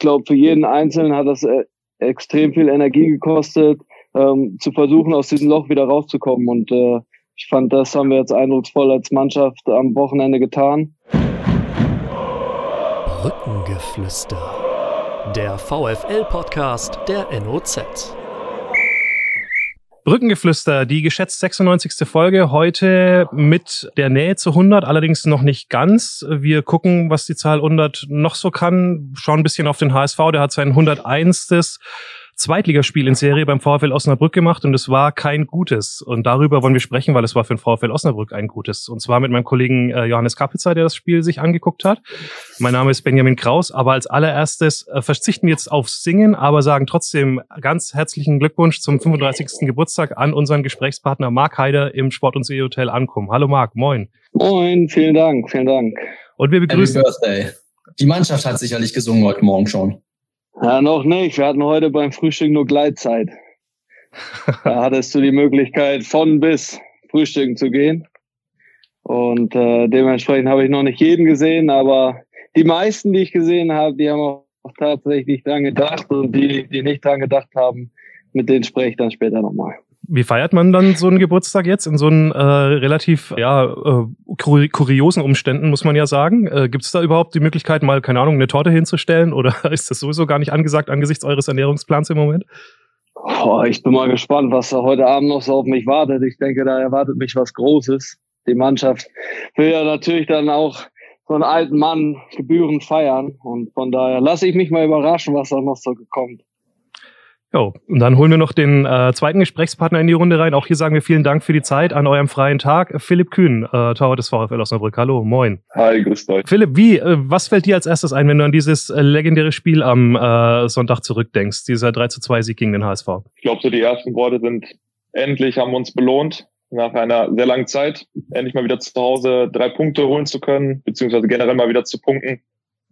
glaube, für jeden Einzelnen hat das äh, extrem viel Energie gekostet, ähm, zu versuchen, aus diesem Loch wieder rauszukommen. Und äh, ich fand, das haben wir jetzt eindrucksvoll als Mannschaft am Wochenende getan. Brückengeflüster. Der VFL-Podcast der NOZ. Brückengeflüster, die geschätzt 96. Folge heute mit der Nähe zu 100, allerdings noch nicht ganz. Wir gucken, was die Zahl 100 noch so kann, schauen ein bisschen auf den HSV, der hat sein 101. Zweitligaspiel in Serie beim VfL Osnabrück gemacht und es war kein gutes. Und darüber wollen wir sprechen, weil es war für den VfL Osnabrück ein gutes. Und zwar mit meinem Kollegen äh, Johannes Kapitzer, der das Spiel sich angeguckt hat. Mein Name ist Benjamin Kraus, aber als allererstes äh, verzichten wir jetzt auf Singen, aber sagen trotzdem ganz herzlichen Glückwunsch zum 35. Geburtstag an unseren Gesprächspartner Marc Heider im Sport- und See-Hotel Ankommen. Hallo Marc, moin. Moin, vielen Dank, vielen Dank. Und wir begrüßen... Happy Birthday. Die Mannschaft hat sicherlich gesungen heute Morgen schon. Ja, noch nicht. Wir hatten heute beim Frühstück nur Gleitzeit. da hattest du die Möglichkeit, von bis frühstücken zu gehen. Und äh, dementsprechend habe ich noch nicht jeden gesehen, aber die meisten, die ich gesehen habe, die haben auch tatsächlich dran gedacht. Und die, die nicht dran gedacht haben, mit denen spreche ich dann später nochmal. Wie feiert man dann so einen Geburtstag jetzt in so einen äh, relativ ja, äh, kuriosen Umständen, muss man ja sagen? Äh, Gibt es da überhaupt die Möglichkeit, mal, keine Ahnung, eine Torte hinzustellen oder ist das sowieso gar nicht angesagt angesichts eures Ernährungsplans im Moment? Oh, ich bin mal gespannt, was da heute Abend noch so auf mich wartet. Ich denke, da erwartet mich was Großes. Die Mannschaft will ja natürlich dann auch so einen alten Mann gebührend feiern. Und von daher lasse ich mich mal überraschen, was da noch so kommt. Jo, und dann holen wir noch den äh, zweiten Gesprächspartner in die Runde rein. Auch hier sagen wir vielen Dank für die Zeit an eurem freien Tag. Philipp Kühn, äh, Torwart des VfL Osnabrück. Hallo, moin. Hi, grüß euch. Philipp, wie, äh, was fällt dir als erstes ein, wenn du an dieses äh, legendäre Spiel am äh, Sonntag zurückdenkst, dieser 3 zu 2 Sieg gegen den HSV? Ich glaube, so die ersten Worte sind, endlich haben wir uns belohnt, nach einer sehr langen Zeit, endlich mal wieder zu Hause drei Punkte holen zu können, beziehungsweise generell mal wieder zu punkten.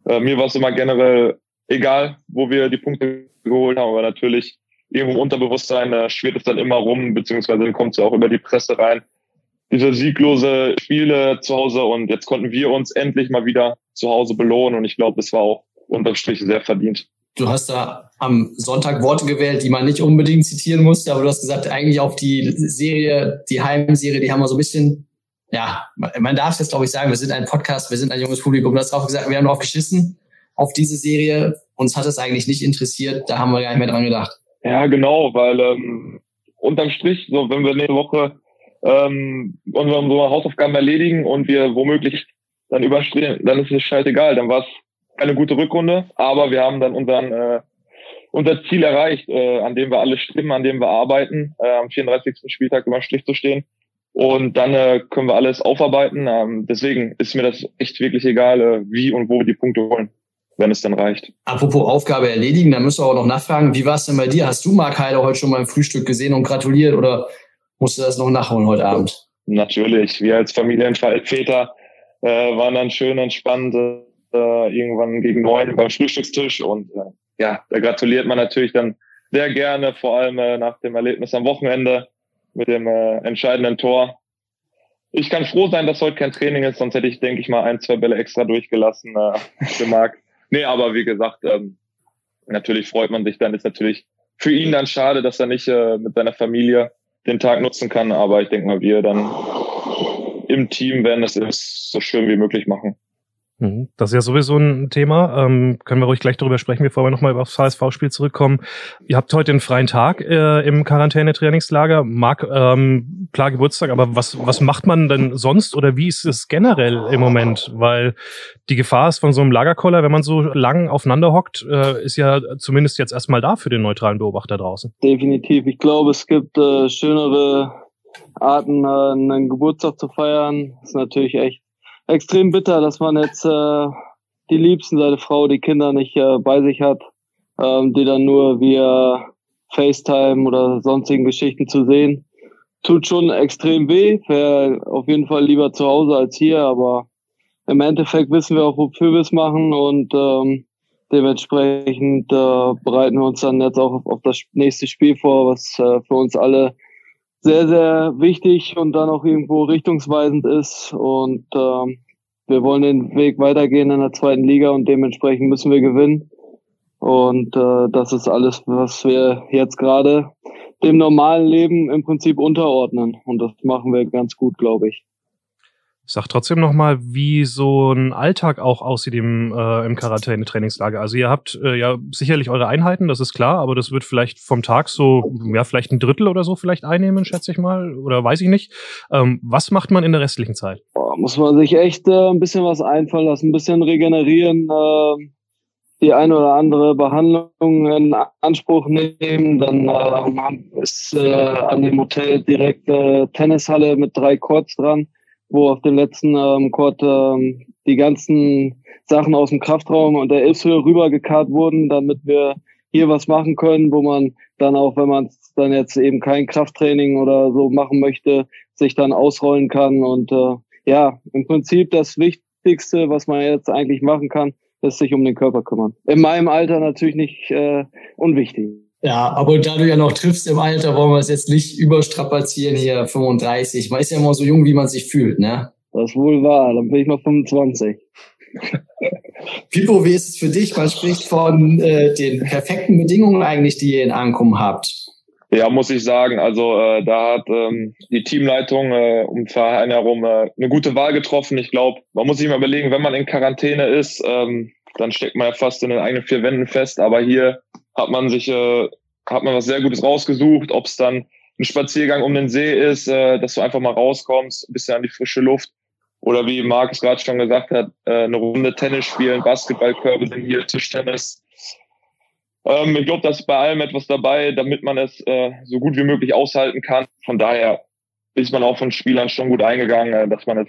Äh, mir war es immer generell egal, wo wir die Punkte geholt haben, aber natürlich irgendwo im Unterbewusstsein äh, schwirrt es dann immer rum, beziehungsweise dann kommt es auch über die Presse rein. Diese sieglose Spiele zu Hause und jetzt konnten wir uns endlich mal wieder zu Hause belohnen und ich glaube, es war auch unterm Strich sehr verdient. Du hast da am Sonntag Worte gewählt, die man nicht unbedingt zitieren musste, aber du hast gesagt, eigentlich auf die Serie, die Heimserie, die haben wir so ein bisschen, ja, man darf es jetzt glaube ich sagen, wir sind ein Podcast, wir sind ein junges Publikum, du hast drauf gesagt, wir haben drauf geschissen auf diese Serie, uns hat es eigentlich nicht interessiert, da haben wir gar nicht mehr dran gedacht. Ja, genau, weil ähm, unterm Strich, so wenn wir nächste Woche ähm, unsere, unsere Hausaufgaben erledigen und wir womöglich dann überstehen, dann ist es scheißegal. Dann war es eine gute Rückrunde, aber wir haben dann unseren äh, unser Ziel erreicht, äh, an dem wir alle streben, an dem wir arbeiten, äh, am 34. Spieltag über Strich zu stehen. Und dann äh, können wir alles aufarbeiten. Ähm, deswegen ist mir das echt wirklich egal, äh, wie und wo wir die Punkte holen wenn es dann reicht. Apropos Aufgabe erledigen, da müssen wir auch noch nachfragen, wie war es denn bei dir? Hast du Mark Heider heute schon beim Frühstück gesehen und gratuliert oder musst du das noch nachholen heute Abend? Natürlich, wir als Familienväter äh, waren dann schön entspannt äh, irgendwann gegen neun beim Frühstückstisch und äh, ja, da gratuliert man natürlich dann sehr gerne, vor allem äh, nach dem Erlebnis am Wochenende mit dem äh, entscheidenden Tor. Ich kann froh sein, dass heute kein Training ist, sonst hätte ich, denke ich mal, ein, zwei Bälle extra durchgelassen äh, für Marc. Nee, aber wie gesagt, ähm, natürlich freut man sich dann. Ist natürlich für ihn dann schade, dass er nicht äh, mit seiner Familie den Tag nutzen kann. Aber ich denke mal, wir dann im Team werden es so schön wie möglich machen. Mhm. Das ist ja sowieso ein Thema. Ähm, können wir ruhig gleich darüber sprechen, bevor wir nochmal aufs HSV-Spiel zurückkommen. Ihr habt heute einen freien Tag äh, im Quarantäne-Trainingslager. Marc, ähm, klar Geburtstag, aber was, was macht man denn sonst oder wie ist es generell im Moment? Weil die Gefahr ist von so einem Lagerkoller, wenn man so lang aufeinander hockt, äh, ist ja zumindest jetzt erstmal da für den neutralen Beobachter draußen. Definitiv. Ich glaube, es gibt äh, schönere Arten, äh, einen Geburtstag zu feiern. Das ist natürlich echt extrem bitter, dass man jetzt äh, die Liebsten, seine Frau, die Kinder nicht äh, bei sich hat, ähm, die dann nur via FaceTime oder sonstigen Geschichten zu sehen. Tut schon extrem weh, wäre auf jeden Fall lieber zu Hause als hier, aber im Endeffekt wissen wir auch, wofür wir es machen und ähm, dementsprechend äh, bereiten wir uns dann jetzt auch auf, auf das nächste Spiel vor, was äh, für uns alle sehr, sehr wichtig und dann auch irgendwo richtungsweisend ist. Und ähm, wir wollen den Weg weitergehen in der zweiten Liga und dementsprechend müssen wir gewinnen. Und äh, das ist alles, was wir jetzt gerade dem normalen Leben im Prinzip unterordnen. Und das machen wir ganz gut, glaube ich. Sag trotzdem nochmal, wie so ein Alltag auch aussieht im, äh, im Quarantäne-Trainingslager. Also ihr habt äh, ja sicherlich eure Einheiten, das ist klar, aber das wird vielleicht vom Tag so, ja, vielleicht ein Drittel oder so vielleicht einnehmen, schätze ich mal, oder weiß ich nicht. Ähm, was macht man in der restlichen Zeit? Boah, muss man sich echt äh, ein bisschen was einfallen lassen, ein bisschen regenerieren, äh, die eine oder andere Behandlung in Anspruch nehmen. Dann äh, ist äh, an dem Hotel direkt äh, Tennishalle mit drei Courts dran wo auf dem letzten ähm, Court ähm, die ganzen Sachen aus dem Kraftraum und der Ilfshöhe rübergekarrt wurden, damit wir hier was machen können, wo man dann auch, wenn man dann jetzt eben kein Krafttraining oder so machen möchte, sich dann ausrollen kann. Und äh, ja, im Prinzip das Wichtigste, was man jetzt eigentlich machen kann, ist sich um den Körper kümmern. In meinem Alter natürlich nicht äh, unwichtig. Ja, aber da du ja noch triffst im Alter, wollen wir es jetzt nicht überstrapazieren hier, 35. Man ist ja immer so jung, wie man sich fühlt, ne? Das ist wohl wahr, dann bin ich noch 25. Pipo, wie ist es für dich? Man spricht von äh, den perfekten Bedingungen eigentlich, die ihr in Ankommen habt. Ja, muss ich sagen. Also äh, da hat ähm, die Teamleitung äh, um Verein herum äh, eine gute Wahl getroffen. Ich glaube, man muss sich mal überlegen, wenn man in Quarantäne ist, ähm, dann steckt man ja fast in den eigenen vier Wänden fest. Aber hier hat man sich, äh, hat man was sehr Gutes rausgesucht, ob es dann ein Spaziergang um den See ist, äh, dass du einfach mal rauskommst, ein bisschen an die frische Luft. Oder wie Markus gerade schon gesagt hat, äh, eine Runde Tennis spielen, Basketballkörbe sind hier, Tischtennis. Ähm, ich glaube, da ist bei allem etwas dabei, damit man es äh, so gut wie möglich aushalten kann. Von daher ist man auch von Spielern schon gut eingegangen, äh, dass man es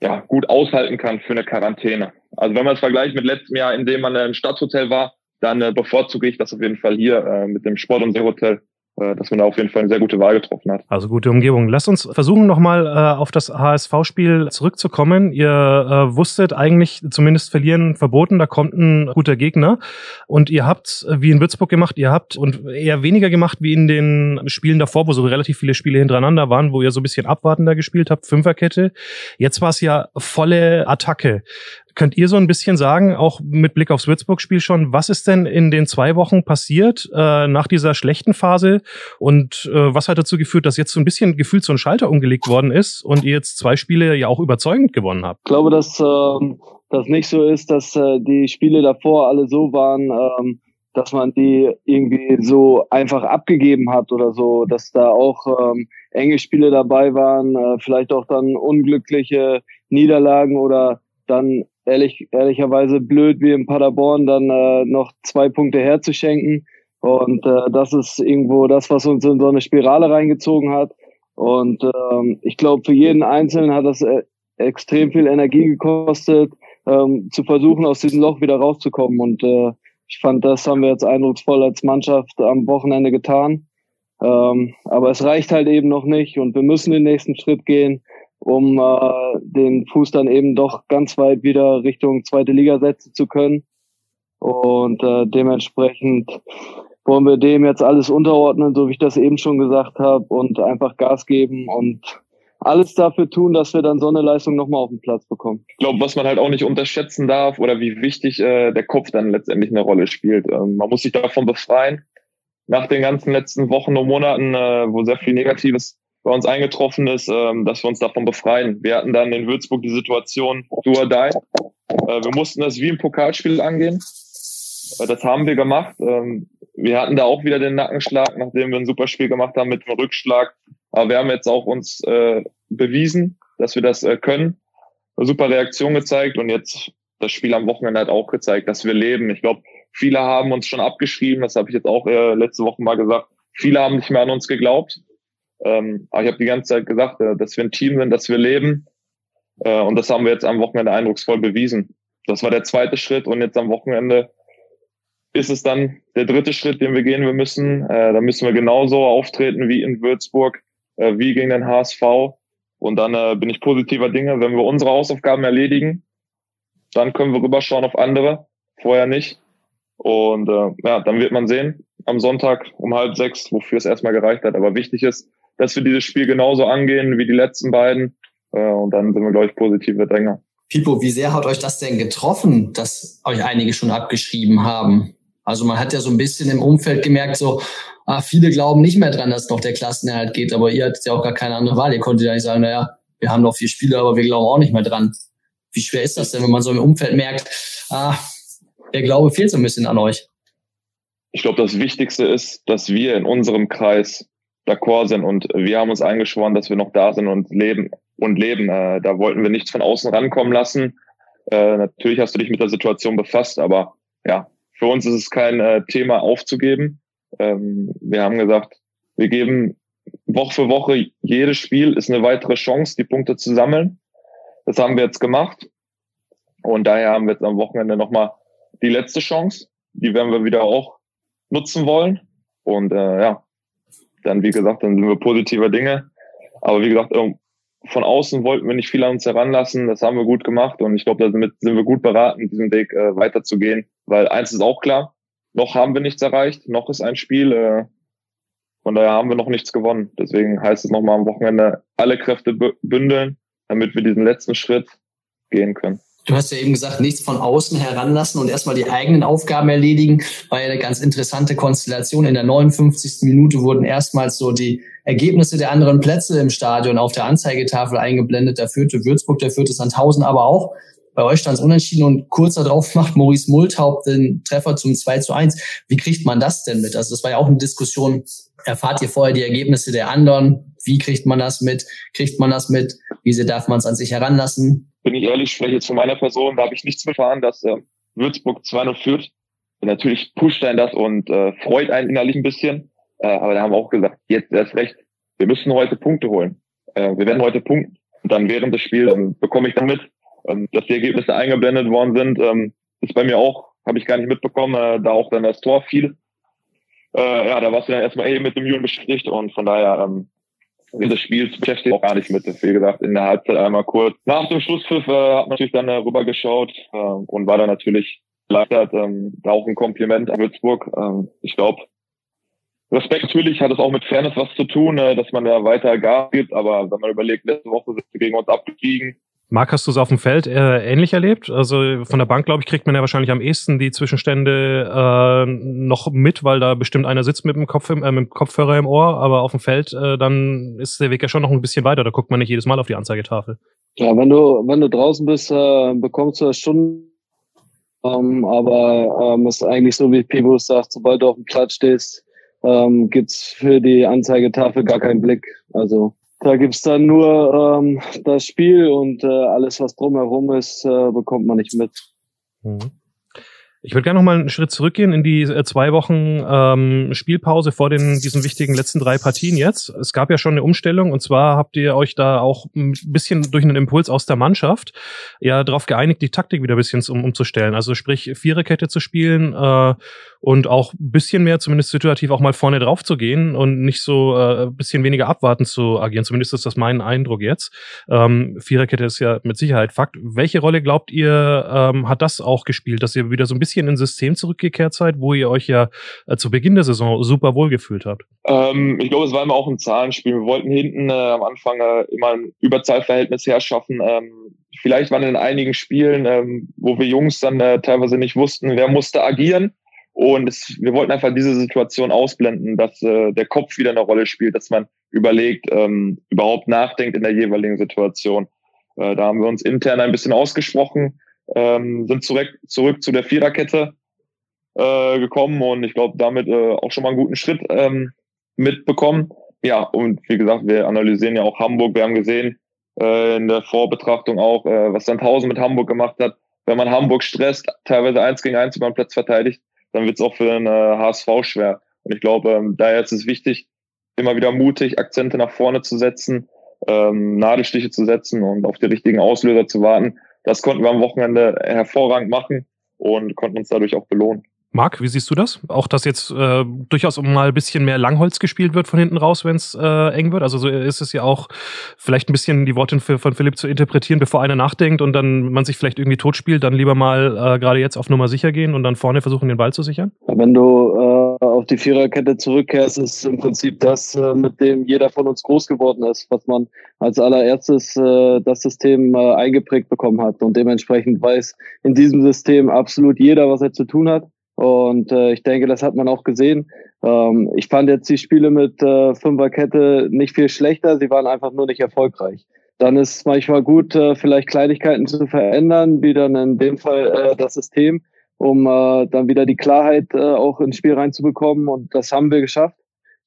ja, gut aushalten kann für eine Quarantäne. Also wenn man es vergleicht mit letztem Jahr, in dem man im Stadthotel war, dann äh, bevorzuge ich das auf jeden Fall hier äh, mit dem Sport- und Seehotel äh, dass man da auf jeden Fall eine sehr gute Wahl getroffen hat. Also gute Umgebung. Lasst uns versuchen, nochmal äh, auf das HSV-Spiel zurückzukommen. Ihr äh, wusstet eigentlich zumindest verlieren verboten, da kommt ein guter Gegner. Und ihr habt, wie in Würzburg gemacht, ihr habt und eher weniger gemacht wie in den Spielen davor, wo so relativ viele Spiele hintereinander waren, wo ihr so ein bisschen abwartender gespielt habt, Fünferkette. Jetzt war es ja volle Attacke. Könnt ihr so ein bisschen sagen, auch mit Blick aufs Würzburg-Spiel schon, was ist denn in den zwei Wochen passiert äh, nach dieser schlechten Phase und äh, was hat dazu geführt, dass jetzt so ein bisschen gefühlt so ein Schalter umgelegt worden ist und ihr jetzt zwei Spiele ja auch überzeugend gewonnen habt? Ich glaube, dass ähm, das nicht so ist, dass äh, die Spiele davor alle so waren, ähm, dass man die irgendwie so einfach abgegeben hat oder so, dass da auch ähm, enge Spiele dabei waren, äh, vielleicht auch dann unglückliche Niederlagen oder dann ehrlich, ehrlicherweise blöd wie in Paderborn dann äh, noch zwei Punkte herzuschenken. Und äh, das ist irgendwo das, was uns in so eine Spirale reingezogen hat. Und ähm, ich glaube, für jeden Einzelnen hat das äh, extrem viel Energie gekostet, ähm, zu versuchen, aus diesem Loch wieder rauszukommen. Und äh, ich fand, das haben wir jetzt eindrucksvoll als Mannschaft am Wochenende getan. Ähm, aber es reicht halt eben noch nicht und wir müssen den nächsten Schritt gehen um äh, den Fuß dann eben doch ganz weit wieder Richtung zweite Liga setzen zu können. Und äh, dementsprechend wollen wir dem jetzt alles unterordnen, so wie ich das eben schon gesagt habe, und einfach Gas geben und alles dafür tun, dass wir dann so eine Leistung nochmal auf den Platz bekommen. Ich glaube, was man halt auch nicht unterschätzen darf oder wie wichtig äh, der Kopf dann letztendlich eine Rolle spielt. Ähm, man muss sich davon befreien. Nach den ganzen letzten Wochen und Monaten, äh, wo sehr viel Negatives bei uns eingetroffen ist, ähm, dass wir uns davon befreien. Wir hatten dann in Würzburg die Situation do or die. Äh, wir mussten das wie im Pokalspiel angehen. Äh, das haben wir gemacht. Ähm, wir hatten da auch wieder den Nackenschlag, nachdem wir ein super Spiel gemacht haben mit dem Rückschlag. Aber wir haben jetzt auch uns äh, bewiesen, dass wir das äh, können. Eine super Reaktion gezeigt und jetzt das Spiel am Wochenende hat auch gezeigt, dass wir leben. Ich glaube, viele haben uns schon abgeschrieben, das habe ich jetzt auch äh, letzte Woche mal gesagt. Viele haben nicht mehr an uns geglaubt. Ähm, aber ich habe die ganze Zeit gesagt, äh, dass wir ein Team sind, dass wir leben. Äh, und das haben wir jetzt am Wochenende eindrucksvoll bewiesen. Das war der zweite Schritt und jetzt am Wochenende ist es dann der dritte Schritt, den wir gehen wir müssen. Äh, da müssen wir genauso auftreten wie in Würzburg, äh, wie gegen den HSV. Und dann äh, bin ich positiver Dinge. Wenn wir unsere Hausaufgaben erledigen, dann können wir rüberschauen auf andere. Vorher nicht. Und äh, ja, dann wird man sehen am Sonntag um halb sechs, wofür es erstmal gereicht hat. Aber wichtig ist, dass wir dieses Spiel genauso angehen wie die letzten beiden. Äh, und dann sind wir, glaube ich, positive Dränger. Pipo, wie sehr hat euch das denn getroffen, dass euch einige schon abgeschrieben haben? Also man hat ja so ein bisschen im Umfeld gemerkt, so, ah, viele glauben nicht mehr dran, dass doch der Klassenerhalt geht, aber ihr hattet ja auch gar keine andere Wahl. Ihr konntet ja nicht sagen, naja, wir haben noch vier Spiele, aber wir glauben auch nicht mehr dran. Wie schwer ist das denn, wenn man so im Umfeld merkt, ah, der Glaube fehlt so ein bisschen an euch? Ich glaube, das Wichtigste ist, dass wir in unserem Kreis d'accord sind und wir haben uns eingeschworen, dass wir noch da sind und leben und leben. Äh, da wollten wir nichts von außen rankommen lassen. Äh, natürlich hast du dich mit der Situation befasst, aber ja, für uns ist es kein äh, Thema aufzugeben. Ähm, wir haben gesagt, wir geben Woche für Woche jedes Spiel ist eine weitere Chance, die Punkte zu sammeln. Das haben wir jetzt gemacht. Und daher haben wir jetzt am Wochenende nochmal die letzte Chance. Die werden wir wieder auch nutzen wollen. Und äh, ja, dann wie gesagt, dann sind wir positiver Dinge. Aber wie gesagt, von außen wollten wir nicht viel an uns heranlassen. Das haben wir gut gemacht und ich glaube, damit sind wir gut beraten, diesen Weg äh, weiterzugehen. Weil eins ist auch klar, noch haben wir nichts erreicht, noch ist ein Spiel. Äh, von daher haben wir noch nichts gewonnen. Deswegen heißt es nochmal am Wochenende alle Kräfte bündeln, damit wir diesen letzten Schritt gehen können. Du hast ja eben gesagt, nichts von außen heranlassen und erstmal die eigenen Aufgaben erledigen. War ja eine ganz interessante Konstellation. In der 59. Minute wurden erstmals so die Ergebnisse der anderen Plätze im Stadion auf der Anzeigetafel eingeblendet. Der führte Würzburg, der führte Sandhausen aber auch. Bei euch stand es unentschieden und kurz darauf macht Maurice Multhaupt den Treffer zum 2 zu 1. Wie kriegt man das denn mit? Also das war ja auch eine Diskussion. Erfahrt ihr vorher die Ergebnisse der anderen? Wie kriegt man das mit? Kriegt man das mit? Wie sehr darf man es an sich heranlassen? Bin ich ehrlich, spreche jetzt von meiner Person, da habe ich nichts erfahren, dass äh, Würzburg 2-0 führt. Natürlich pusht einen das und äh, freut einen innerlich ein bisschen. Äh, aber da haben wir auch gesagt, jetzt erst recht, wir müssen heute Punkte holen. Äh, wir werden heute punkten. Und dann während des Spiels ähm, bekomme ich dann mit, ähm, dass die Ergebnisse eingeblendet worden sind. Ähm, ist bei mir auch, habe ich gar nicht mitbekommen, äh, da auch dann das Tor fiel. Äh, ja, da warst du dann erstmal eh mit dem Jungen beschäftigt und von daher ähm, des Spiels beschäftigt auch gar nicht mit. Wie gesagt, in der Halbzeit einmal kurz. Nach dem Schlusspfiff äh, hat man natürlich dann äh, rübergeschaut äh, und war dann natürlich erleichtert. Ähm, auch ein Kompliment an Würzburg. Ähm, ich glaube, Respekt natürlich hat es auch mit Fairness was zu tun, äh, dass man da weiter Gas gibt. Aber wenn man überlegt, letzte Woche sind wir gegen uns abgestiegen. Marc, hast du es auf dem Feld äh, ähnlich erlebt? Also von der Bank, glaube ich, kriegt man ja wahrscheinlich am ehesten die Zwischenstände äh, noch mit, weil da bestimmt einer sitzt mit dem, Kopf im, äh, mit dem Kopfhörer im Ohr, aber auf dem Feld, äh, dann ist der Weg ja schon noch ein bisschen weiter. Da guckt man nicht jedes Mal auf die Anzeigetafel. Ja, wenn du, wenn du draußen bist, äh, bekommst du das schon. Ähm, aber ähm, ist eigentlich so, wie Pibus sagt, sobald du auf dem Platz stehst, ähm, gibt's für die Anzeigetafel gar keinen Blick. Also da gibt's dann nur ähm, das Spiel und äh, alles, was drumherum ist, äh, bekommt man nicht mit. Mhm. Ich würde gerne noch mal einen Schritt zurückgehen in die äh, zwei Wochen ähm, Spielpause vor den diesen wichtigen letzten drei Partien jetzt. Es gab ja schon eine Umstellung und zwar habt ihr euch da auch ein bisschen durch einen Impuls aus der Mannschaft ja darauf geeinigt, die Taktik wieder ein bisschen um, umzustellen. Also sprich Viererkette zu spielen äh, und auch ein bisschen mehr, zumindest situativ, auch mal vorne drauf zu gehen und nicht so äh, ein bisschen weniger abwarten zu agieren. Zumindest ist das mein Eindruck jetzt. Ähm, Viererkette ist ja mit Sicherheit Fakt. Welche Rolle glaubt ihr, ähm, hat das auch gespielt, dass ihr wieder so ein bisschen bisschen ins System zurückgekehrt seid, wo ihr euch ja äh, zu Beginn der Saison super wohl gefühlt habt? Ähm, ich glaube, es war immer auch ein Zahlenspiel. Wir wollten hinten äh, am Anfang äh, immer ein Überzahlverhältnis herschaffen. Ähm, vielleicht waren in einigen Spielen, ähm, wo wir Jungs dann äh, teilweise nicht wussten, wer musste agieren. Und es, wir wollten einfach diese Situation ausblenden, dass äh, der Kopf wieder eine Rolle spielt, dass man überlegt, ähm, überhaupt nachdenkt in der jeweiligen Situation. Da haben wir uns intern ein bisschen ausgesprochen ähm, sind zurück, zurück zu der Viererkette äh, gekommen und ich glaube, damit äh, auch schon mal einen guten Schritt ähm, mitbekommen. Ja, und wie gesagt, wir analysieren ja auch Hamburg. Wir haben gesehen äh, in der Vorbetrachtung auch, äh, was Sandhausen mit Hamburg gemacht hat. Wenn man Hamburg stresst, teilweise eins gegen eins über den Platz verteidigt, dann wird es auch für den äh, HSV schwer. Und ich glaube, ähm, daher ist es wichtig, immer wieder mutig Akzente nach vorne zu setzen, ähm, Nadelstiche zu setzen und auf die richtigen Auslöser zu warten. Das konnten wir am Wochenende hervorragend machen und konnten uns dadurch auch belohnen. Marc, wie siehst du das? Auch, dass jetzt äh, durchaus mal ein bisschen mehr Langholz gespielt wird von hinten raus, wenn es äh, eng wird. Also so ist es ja auch vielleicht ein bisschen die Worte von Philipp zu interpretieren, bevor einer nachdenkt und dann man sich vielleicht irgendwie totspielt, dann lieber mal äh, gerade jetzt auf Nummer sicher gehen und dann vorne versuchen, den Ball zu sichern? Wenn du äh, auf die Viererkette zurückkehrst, ist im Prinzip das, äh, mit dem jeder von uns groß geworden ist, was man als allererstes äh, das System äh, eingeprägt bekommen hat und dementsprechend weiß in diesem System absolut jeder, was er zu tun hat Und äh, ich denke, das hat man auch gesehen. Ähm, ich fand jetzt die Spiele mit äh, Fünferkette nicht viel schlechter. Sie waren einfach nur nicht erfolgreich. Dann ist manchmal gut, äh, vielleicht Kleinigkeiten zu verändern, wie dann in dem Fall äh, das System, um äh, dann wieder die Klarheit äh, auch ins Spiel reinzubekommen. Und das haben wir geschafft.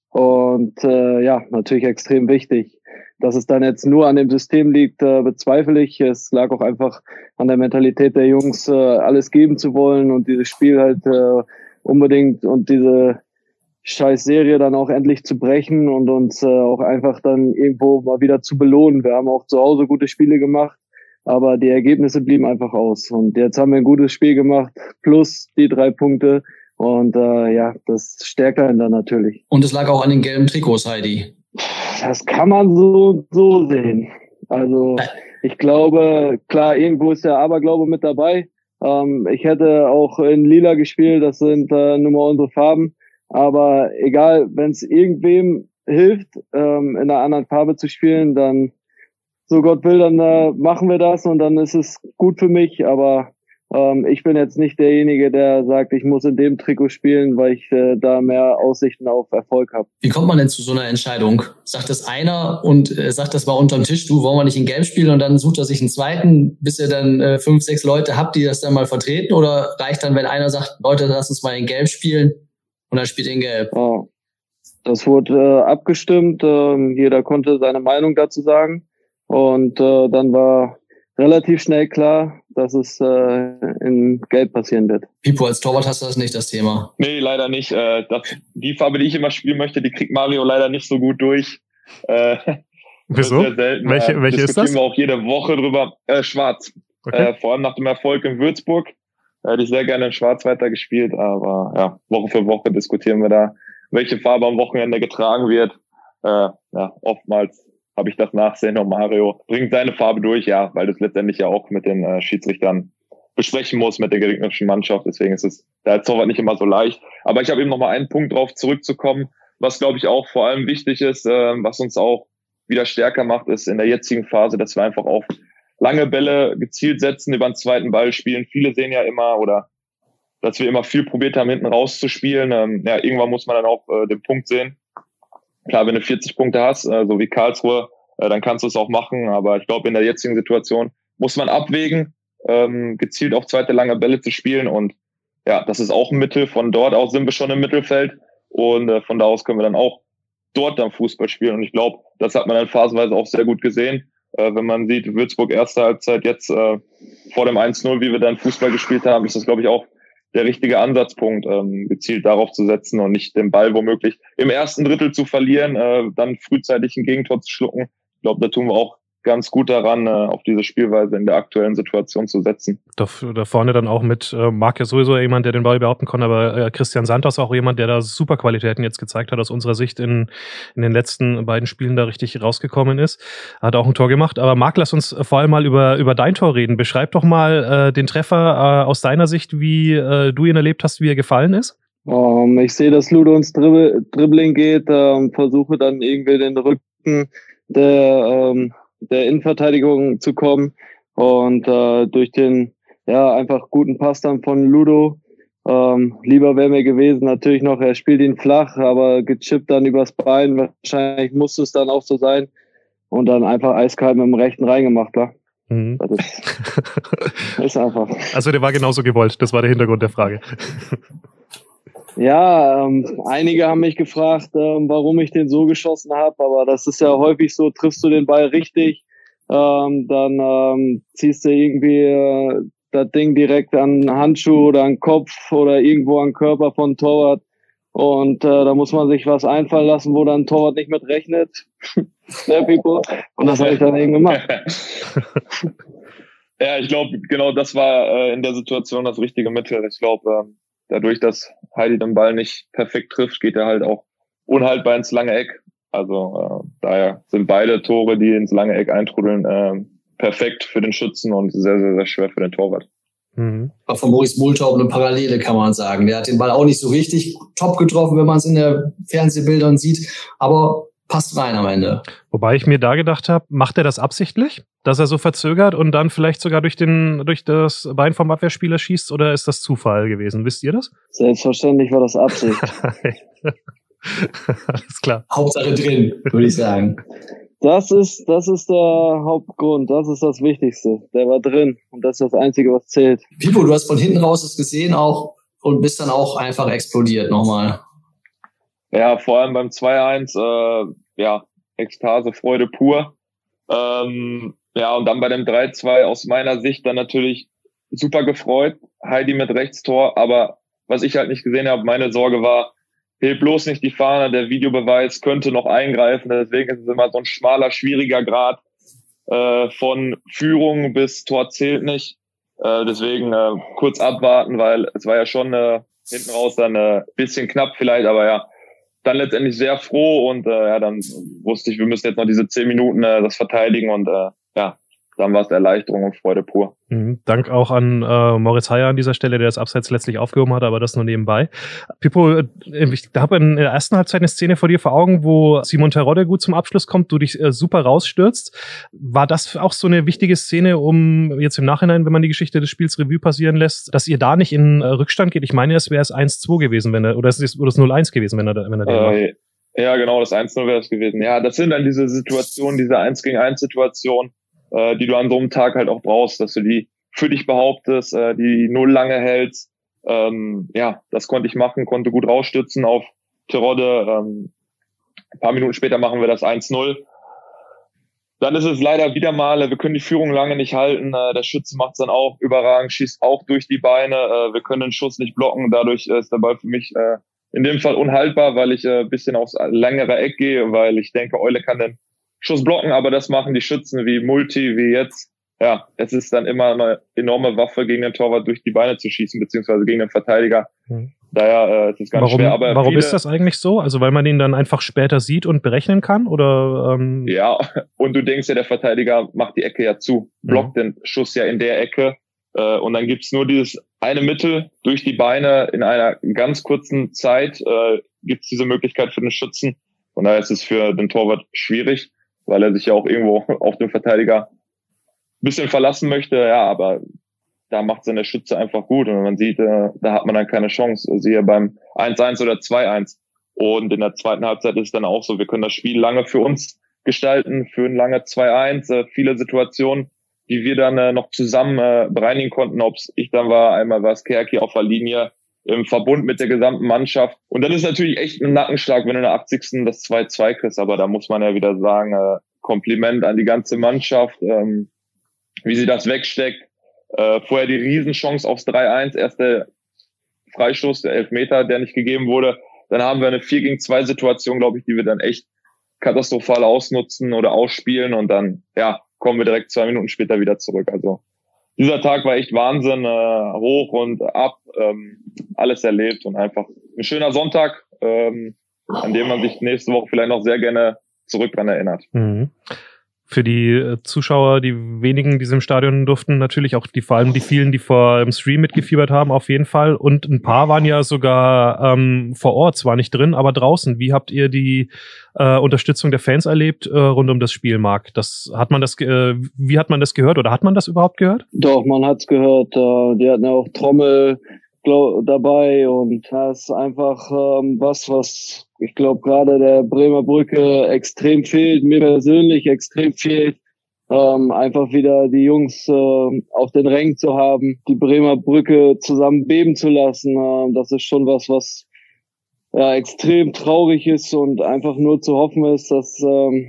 Und äh, ja, natürlich extrem wichtig. Dass es dann jetzt nur an dem System liegt, äh, bezweifle ich. Es lag auch einfach an der Mentalität der Jungs, äh, alles geben zu wollen und dieses Spiel halt äh, unbedingt und diese scheiß Serie dann auch endlich zu brechen und uns äh, auch einfach dann irgendwo mal wieder zu belohnen. Wir haben auch zu Hause gute Spiele gemacht, aber die Ergebnisse blieben einfach aus. Und jetzt haben wir ein gutes Spiel gemacht, plus die drei Punkte. Und äh, ja, das stärkt einen dann natürlich. Und es lag auch an den gelben Trikots, Heidi. Das kann man so, so sehen. Also ich glaube, klar, irgendwo ist der Aberglaube mit dabei. Ähm, ich hätte auch in Lila gespielt, das sind äh, nun mal unsere Farben. Aber egal, wenn es irgendwem hilft, ähm, in einer anderen Farbe zu spielen, dann so Gott will, dann äh, machen wir das und dann ist es gut für mich. Aber ähm, ich bin jetzt nicht derjenige, der sagt, ich muss in dem Trikot spielen, weil ich äh, da mehr Aussichten auf Erfolg habe. Wie kommt man denn zu so einer Entscheidung? Sagt das einer und äh, sagt das mal unterm Tisch, du wollen wir nicht in Gelb spielen und dann sucht er sich einen zweiten, bis ihr dann äh, fünf, sechs Leute habt, die das dann mal vertreten? Oder reicht dann, wenn einer sagt, Leute, lass uns mal in Gelb spielen und dann spielt er in Gelb? Ja. Das wurde äh, abgestimmt, äh, jeder konnte seine Meinung dazu sagen und äh, dann war relativ schnell klar, dass es äh, in Gelb passieren wird. Pipo, als Torwart hast du das nicht, das Thema? Nee, leider nicht. Äh, das, die Farbe, die ich immer spielen möchte, die kriegt Mario leider nicht so gut durch. Äh, Wieso? Selten, welche äh, welche ist das? wir auch jede Woche drüber. Äh, schwarz. Okay. Äh, vor allem nach dem Erfolg in Würzburg. Äh, hätte ich sehr gerne in Schwarz weitergespielt, aber ja, Woche für Woche diskutieren wir da, welche Farbe am Wochenende getragen wird. Äh, ja, oftmals habe ich das Nachsehen und Mario bringt seine Farbe durch, ja, weil das letztendlich ja auch mit den äh, Schiedsrichtern besprechen muss mit der gegnerischen Mannschaft. Deswegen ist es da als Torwart nicht immer so leicht. Aber ich habe eben noch mal einen Punkt drauf zurückzukommen, was glaube ich auch vor allem wichtig ist, äh, was uns auch wieder stärker macht, ist in der jetzigen Phase, dass wir einfach auf lange Bälle gezielt setzen, über den zweiten Ball spielen. Viele sehen ja immer oder dass wir immer viel probiert haben, hinten rauszuspielen. Ähm, ja, irgendwann muss man dann auch äh, den Punkt sehen. Klar, wenn du 40 Punkte hast, äh, so wie Karlsruhe, äh, dann kannst du es auch machen. Aber ich glaube, in der jetzigen Situation muss man abwägen, ähm, gezielt auf zweite lange Bälle zu spielen. Und ja, das ist auch ein Mittel. Von dort aus sind wir schon im Mittelfeld. Und äh, von da aus können wir dann auch dort dann Fußball spielen. Und ich glaube, das hat man dann phasenweise auch sehr gut gesehen. Äh, wenn man sieht, Würzburg erste Halbzeit jetzt äh, vor dem 1-0, wie wir dann Fußball gespielt haben, ist das, glaube ich, auch der richtige Ansatzpunkt, ähm, gezielt darauf zu setzen und nicht den Ball womöglich im ersten Drittel zu verlieren, äh, dann frühzeitig ein Gegentor zu schlucken. Ich glaube, da tun wir auch ganz gut daran, äh, auf diese Spielweise in der aktuellen Situation zu setzen. Da, da vorne dann auch mit äh, Marc ja sowieso jemand, der den Ball behaupten kann, aber äh, Christian Santos auch jemand, der da super Qualitäten jetzt gezeigt hat, aus unserer Sicht in, in den letzten beiden Spielen da richtig rausgekommen ist. Hat auch ein Tor gemacht. Aber Marc, lass uns vor allem mal über, über dein Tor reden. Beschreib doch mal äh, den Treffer äh, aus deiner Sicht, wie äh, du ihn erlebt hast, wie er gefallen ist. Um, ähm, ich sehe, dass Ludo ins Dribbling geht und äh, versuche dann irgendwie den Rücken der ähm, der Innenverteidigung zu kommen. Und äh, durch den ja einfach guten Pass dann von Ludo. Ähm, lieber wäre mir gewesen, natürlich noch, er spielt ihn flach, aber gechippt dann übers Bein. Wahrscheinlich musste es dann auch so sein. Und dann einfach eiskalt mit dem rechten reingemacht, wa? Mhm. Das ist, ist einfach. Also der war genauso gewollt, das war der Hintergrund der Frage. Ja, ähm, einige haben mich gefragt, ähm, warum ich den so geschossen habe, aber das ist ja häufig so, triffst du den Ball richtig, ähm, dann ähm, ziehst du irgendwie äh, das Ding direkt an Handschuh oder an Kopf oder irgendwo an Körper von Torwart. Und äh, da muss man sich was einfallen lassen, wo dann Torwart nicht mit rechnet. ne, Und das habe ich dann eben gemacht. ja, ich glaube, genau das war äh, in der Situation das richtige Mittel. Ich glaube, ähm, dadurch, dass Heidi den Ball nicht perfekt trifft, geht er halt auch unhaltbar ins lange Eck. Also äh, daher sind beide Tore, die ins lange Eck eintrudeln, äh, perfekt für den Schützen und sehr, sehr, sehr schwer für den Torwart. Mhm. Auch von Maurice Multaub eine Parallele, kann man sagen. Der hat den Ball auch nicht so richtig top getroffen, wenn man es in der Fernsehbildern sieht. Aber passt rein am Ende. Wobei ich mir da gedacht habe, macht er das absichtlich, dass er so verzögert und dann vielleicht sogar durch den durch das Bein vom Abwehrspieler schießt oder ist das Zufall gewesen? Wisst ihr das? Selbstverständlich war das Absicht. Alles klar. Hauptsache drin, würde ich sagen. Das ist, das ist der Hauptgrund, das ist das Wichtigste. Der war drin und das ist das Einzige, was zählt. Pipo, du hast von hinten raus es gesehen auch und bist dann auch einfach explodiert nochmal. Ja, vor allem beim 2-1, äh, ja, Ekstase, Freude pur. Ähm, ja, und dann bei dem 3-2 aus meiner Sicht dann natürlich super gefreut. Heidi mit Rechtstor, aber was ich halt nicht gesehen habe, meine Sorge war, hebt bloß nicht die Fahne, der Videobeweis könnte noch eingreifen. Deswegen ist es immer so ein schmaler, schwieriger Grad äh, von Führung bis Tor zählt nicht. Äh, deswegen äh, kurz abwarten, weil es war ja schon äh, hinten raus dann ein äh, bisschen knapp vielleicht, aber ja, dann letztendlich sehr froh und äh, ja, dann wusste ich, wir müssen jetzt noch diese zehn Minuten äh, das verteidigen und äh, ja, dann war es Erleichterung und Freude pur. Mhm. Dank auch an äh, Moritz Heyer an dieser Stelle, der das Abseits letztlich aufgehoben hat, aber das nur nebenbei. Pippo, äh, ich habe in der ersten Halbzeit eine Szene vor dir vor Augen, wo Simon Terodde gut zum Abschluss kommt, du dich äh, super rausstürzt. War das auch so eine wichtige Szene, um jetzt im Nachhinein, wenn man die Geschichte des Spiels Revue passieren lässt, dass ihr da nicht in äh, Rückstand geht? Ich meine, es wäre es 1-2 gewesen, wenn er, oder es ist, oder es 0-1 gewesen, wenn er, wenn er den äh, macht. Ja, genau, das 1-0 wäre es gewesen. Ja, das sind dann diese Situationen, diese 1 gegen 1 Situationen, äh, die du an so einem Tag halt auch brauchst, dass du die für dich behauptest, äh, die null lange hältst. Ähm, ja, das konnte ich machen, konnte gut rausstützen auf Terodde. Ähm, ein paar Minuten später machen wir das 1-0. Dann ist es leider wieder mal, wir können die Führung lange nicht halten. Äh, der Schütze macht es dann auch überragend, schießt auch durch die Beine. Äh, wir können den Schuss nicht blocken. Dadurch ist der Ball für mich äh, in dem Fall unhaltbar, weil ich äh, bisschen aufs längere Eck gehe, weil ich denke, Eule kann den Schuss blocken, aber das machen die Schützen wie Multi, wie jetzt. Ja, es ist dann immer eine enorme Waffe, gegen den Torwart durch die Beine zu schießen, beziehungsweise gegen den Verteidiger. Mhm. Daher äh, ist es ganz warum, schwer. Aber warum ist das eigentlich so? Also weil man ihn dann einfach später sieht und berechnen kann? Oder ähm ja, und du denkst ja, der Verteidiger macht die Ecke ja zu, blockt mhm. den Schuss ja in der Ecke. Äh, und dann gibt's nur dieses eine Mittel durch die Beine in einer ganz kurzen Zeit, äh, gibt's diese Möglichkeit für den Schützen. Und daher ist es für den Torwart schwierig weil er sich ja auch irgendwo auf den Verteidiger ein bisschen verlassen möchte. Ja, aber da macht seine Schütze einfach gut und man sieht, äh, da hat man dann keine Chance. Siehe beim 1-1 oder 2-1. Und in der zweiten Halbzeit ist es dann auch so, wir können das Spiel lange für uns gestalten, für ein lange 2-1, äh, viele Situationen, die wir dann äh, noch zusammen bereinigen konnten, ob ich dann war, einmal war es Kerki auf der Linie, im Verbund mit der gesamten Mannschaft. Und dann ist natürlich echt ein Nackenschlag, wenn du in der 80. das 2-2 kriegst. Aber da muss man ja wieder sagen, äh, Kompliment an die ganze Mannschaft, ähm, wie sie das wegsteckt. Äh, vorher die Riesenchance aufs 3-1, erst der Freistoß, der Elfmeter, der nicht gegeben wurde. Dann haben wir eine 4 gegen 2 Situation, glaube ich, die wir dann echt katastrophal ausnutzen oder ausspielen und dann, ja, kommen wir direkt zwei Minuten später wieder zurück. Also dieser Tag war echt Wahnsinn, äh, hoch und ab, ähm, alles erlebt und einfach ein schöner Sonntag, ähm, an dem man sich nächste Woche vielleicht noch sehr gerne zurück dran erinnert. Mhm für die äh, Zuschauer, die wenigen, die diesem Stadion durften, natürlich auch die vor allem die vielen, die vor dem Stream mitgefiebert haben, auf jeden Fall. Und ein paar waren ja sogar ähm, vor Ort, zwar nicht drin, aber draußen. Wie habt ihr die äh, Unterstützung der Fans erlebt äh, rund um das Spiel, Marc? Das hat man das, äh, wie hat man das gehört oder hat man das überhaupt gehört? Doch, man hat's gehört. Äh, die hatten ja auch Trommel dabei und das ist einfach ähm, was, was ich glaube gerade der Bremer Brücke extrem fehlt, mir persönlich extrem fehlt. Ähm, einfach wieder die Jungs äh, auf den Rängen zu haben, die Bremer Brücke zusammen beben zu lassen. Äh, das ist schon was, was ja, extrem traurig ist und einfach nur zu hoffen ist, dass ähm,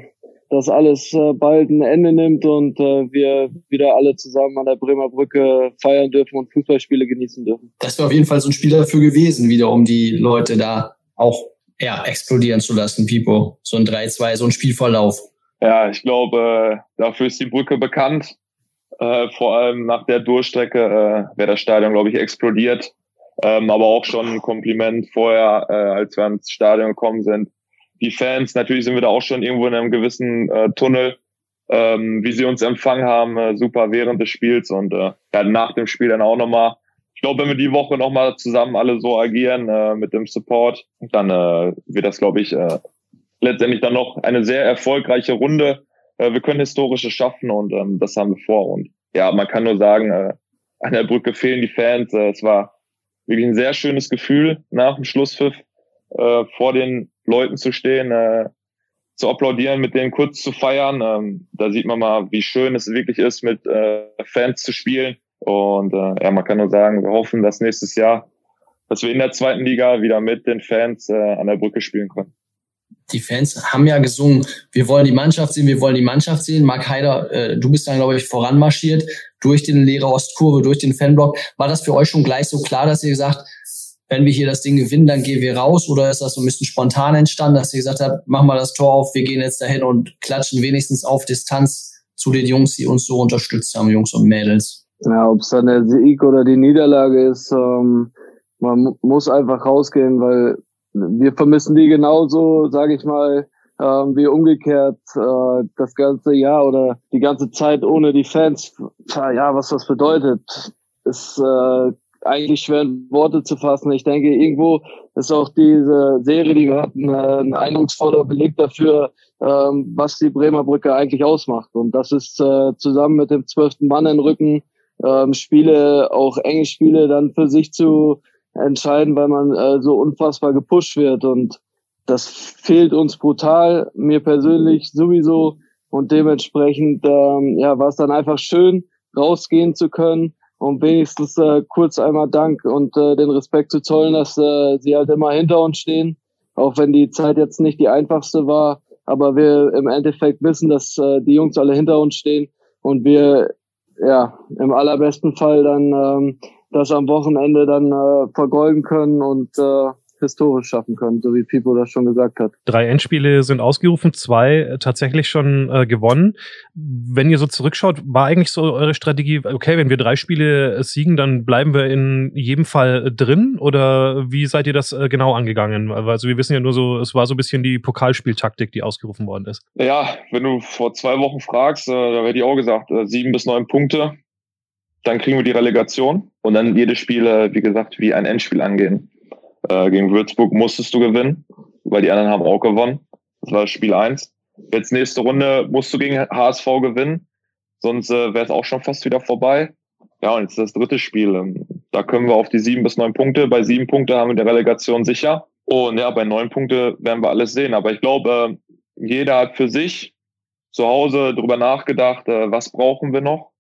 das alles äh, bald ein Ende nimmt und äh, wir wieder alle zusammen an der Bremer Brücke feiern dürfen und Fußballspiele genießen dürfen. Das wäre auf jeden Fall so ein Spiel dafür gewesen, wieder um die Leute da auch ja, explodieren zu lassen, Pipo. So ein 3-2, so ein Spielverlauf. Ja, ich glaube, äh, dafür ist die Brücke bekannt. Äh, vor allem nach der Durchstrecke äh, wäre das Stadion, glaube ich, explodiert. Ähm, aber auch schon ein Kompliment vorher, äh, als wir ins Stadion gekommen sind die Fans, natürlich sind wir da auch schon irgendwo in einem gewissen äh, Tunnel, ähm, wie sie uns empfangen haben, äh, super während des Spiels und äh, ja, nach dem Spiel dann auch nochmal. Ich glaube, wenn wir die Woche nochmal zusammen alle so agieren äh, mit dem Support, dann äh, wird das, glaube ich, äh, letztendlich dann noch eine sehr erfolgreiche Runde. Äh, wir können historische schaffen und ähm, das haben wir vor. Und ja, man kann nur sagen, äh, an der Brücke fehlen die Fans. Äh, es war wirklich ein sehr schönes Gefühl nach dem Schlusspfiff äh, vor den Leuten zu stehen, äh, zu applaudieren, mit denen kurz zu feiern. Ähm, da sieht man mal, wie schön es wirklich ist, mit äh, Fans zu spielen. Und äh, ja, man kann nur sagen, wir hoffen, dass nächstes Jahr, dass wir in der zweiten Liga wieder mit den Fans äh, an der Brücke spielen können. Die Fans haben ja gesungen, wir wollen die Mannschaft sehen, wir wollen die Mannschaft sehen. Mark Heider, äh, du bist dann, glaube ich, voranmarschiert durch den Lehrer Ostkurve, durch den Fanblock. War das für euch schon gleich so klar, dass ihr gesagt, wenn wir hier das Ding gewinnen, dann gehen wir raus? Oder ist das so ein bisschen spontan entstanden, dass ihr gesagt habt, machen wir das Tor auf, wir gehen jetzt dahin und klatschen wenigstens auf Distanz zu den Jungs, die uns so unterstützt haben, Jungs und Mädels? Ja, ob es dann der Sieg oder die Niederlage ist, ähm, man muss einfach rausgehen, weil wir vermissen die genauso, sage ich mal, ähm, wie umgekehrt äh, das ganze Jahr oder die ganze Zeit ohne die Fans. Ja, was das bedeutet, ist äh, eigentlich schwer in Worte zu fassen. Ich denke, irgendwo ist auch diese Serie, die wir hatten, äh, ein eindrucksvoller Beleg dafür, ähm, was die Bremer Brücke eigentlich ausmacht. Und das ist äh, zusammen mit dem zwölften Mann in Rücken ähm, Spiele, auch enge Spiele dann für sich zu entscheiden, weil man äh, so unfassbar gepusht wird. Und das fehlt uns brutal, mir persönlich sowieso. Und dementsprechend ähm, ja, war es dann einfach schön, rausgehen zu können und wenigstens äh, kurz einmal Dank und äh, den Respekt zu zollen, dass äh, sie halt immer hinter uns stehen, auch wenn die Zeit jetzt nicht die einfachste war, aber wir im Endeffekt wissen, dass äh, die Jungs alle hinter uns stehen und wir ja im allerbesten Fall dann ähm, das am Wochenende dann äh, vergolden können und äh, historisch schaffen können, so wie Pipo das schon gesagt hat. Drei Endspiele sind ausgerufen, zwei äh, tatsächlich schon äh, gewonnen. Wenn ihr so zurückschaut, war eigentlich so eure Strategie, okay, wenn wir drei Spiele äh, siegen, dann bleiben wir in jedem Fall äh, drin? Oder wie seid ihr das äh, genau angegangen? Also wir wissen ja nur so, es war so ein bisschen die Pokalspieltaktik, die ausgerufen worden ist. Ja, wenn du vor zwei Wochen fragst, äh, da hätte ich auch gesagt, äh, sieben bis neun Punkte. Dann kriegen wir die Relegation und dann jedes Spiel, wie gesagt, wie ein Endspiel angehen. Äh, gegen Würzburg musstest du gewinnen, weil die anderen haben auch gewonnen. Das war Spiel eins. Jetzt nächste Runde musst du gegen HSV gewinnen, sonst äh, wäre es auch schon fast wieder vorbei. Ja, und jetzt das dritte Spiel. Ähm, da können wir auf die sieben bis neun Punkte. Bei sieben Punkte haben wir die Relegation sicher. Und ja, bei neun Punkte werden wir alles sehen. Aber ich glaube, äh, jeder hat für sich zu Hause drüber nachgedacht, äh, was brauchen wir noch.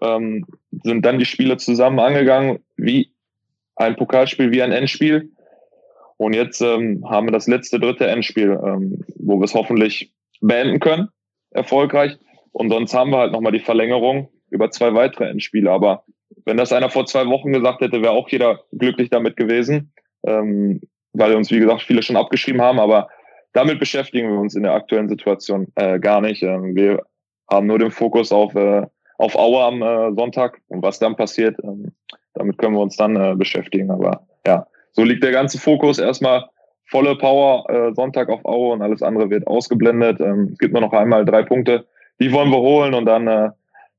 Ähm, sind dann die Spiele zusammen angegangen, wie ein Pokalspiel wie ein Endspiel. Und jetzt ähm, haben wir das letzte, dritte Endspiel, ähm, wo wir es hoffentlich beenden können, erfolgreich. Und sonst haben wir halt nochmal die Verlängerung über zwei weitere Endspiele. Aber wenn das einer vor zwei Wochen gesagt hätte, wäre auch jeder glücklich damit gewesen, ähm, weil uns, wie gesagt, viele schon abgeschrieben haben. Aber damit beschäftigen wir uns in der aktuellen Situation äh, gar nicht. Ähm, wir haben nur den Fokus auf, äh, auf Aue am äh, Sonntag und was dann passiert. Ähm, damit können wir uns dann äh, beschäftigen. Aber ja, so liegt der ganze Fokus erstmal volle Power äh, Sonntag auf Aue und alles andere wird ausgeblendet. Ähm, es gibt nur noch einmal drei Punkte, die wollen wir holen und dann äh,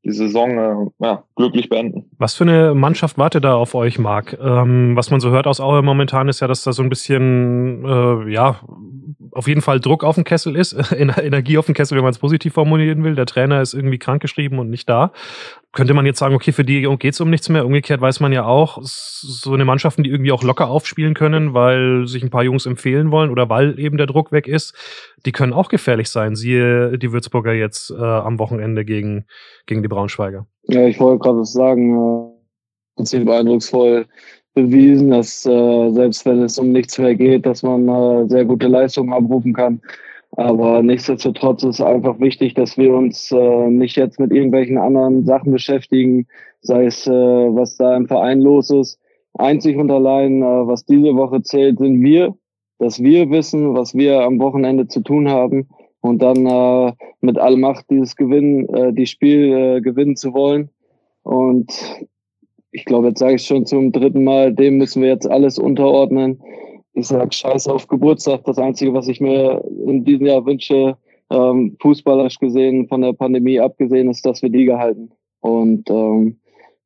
die Saison äh, ja, glücklich beenden. Was für eine Mannschaft wartet da auf euch, Marc? Ähm, was man so hört aus Aue momentan ist ja, dass da so ein bisschen, äh, ja, auf jeden Fall Druck auf dem Kessel ist, Energie auf dem Kessel, wenn man es positiv formulieren will. Der Trainer ist irgendwie krankgeschrieben und nicht da. Könnte man jetzt sagen, okay, für die geht es um nichts mehr. Umgekehrt weiß man ja auch, so eine Mannschaften, die irgendwie auch locker aufspielen können, weil sich ein paar Jungs empfehlen wollen oder weil eben der Druck weg ist, die können auch gefährlich sein. Siehe die Würzburger jetzt äh, am Wochenende gegen, gegen die Braunschweiger. Ja, ich wollte gerade sagen, äh, ziemlich eindrucksvoll bewiesen, dass äh, selbst wenn es um nichts mehr geht, dass man äh, sehr gute Leistungen abrufen kann. Aber nichtsdestotrotz ist einfach wichtig, dass wir uns äh, nicht jetzt mit irgendwelchen anderen Sachen beschäftigen, sei es, äh, was da im Verein los ist. Einzig und allein, äh, was diese Woche zählt, sind wir, dass wir wissen, was wir am Wochenende zu tun haben und dann äh, mit Allmacht dieses Gewinnen, äh, die Spiel äh, gewinnen zu wollen. Und ich glaube, jetzt sage ich schon zum dritten Mal, dem müssen wir jetzt alles unterordnen. Ich sage Scheiß auf Geburtstag. Das Einzige, was ich mir in diesem Jahr wünsche, ähm, fußballerisch gesehen, von der Pandemie abgesehen, ist, dass wir die gehalten. Und ähm,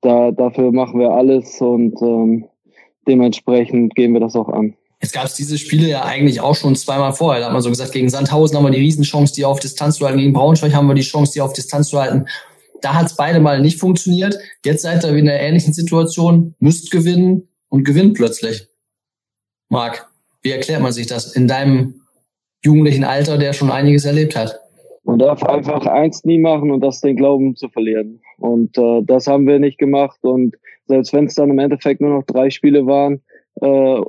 da, dafür machen wir alles und ähm, dementsprechend gehen wir das auch an. Jetzt gab es diese Spiele ja eigentlich auch schon zweimal vorher. Da hat man so gesagt, gegen Sandhausen haben wir die Riesenchance, die auf Distanz zu halten. Gegen Braunschweig haben wir die Chance, die auf Distanz zu halten. Da hat es beide mal nicht funktioniert. Jetzt seid ihr in einer ähnlichen Situation, müsst gewinnen und gewinnt plötzlich. Marc, wie erklärt man sich das in deinem jugendlichen Alter, der schon einiges erlebt hat? Man darf einfach eins nie machen und das den Glauben zu verlieren. Und äh, das haben wir nicht gemacht. Und selbst wenn es dann im Endeffekt nur noch drei Spiele waren, äh,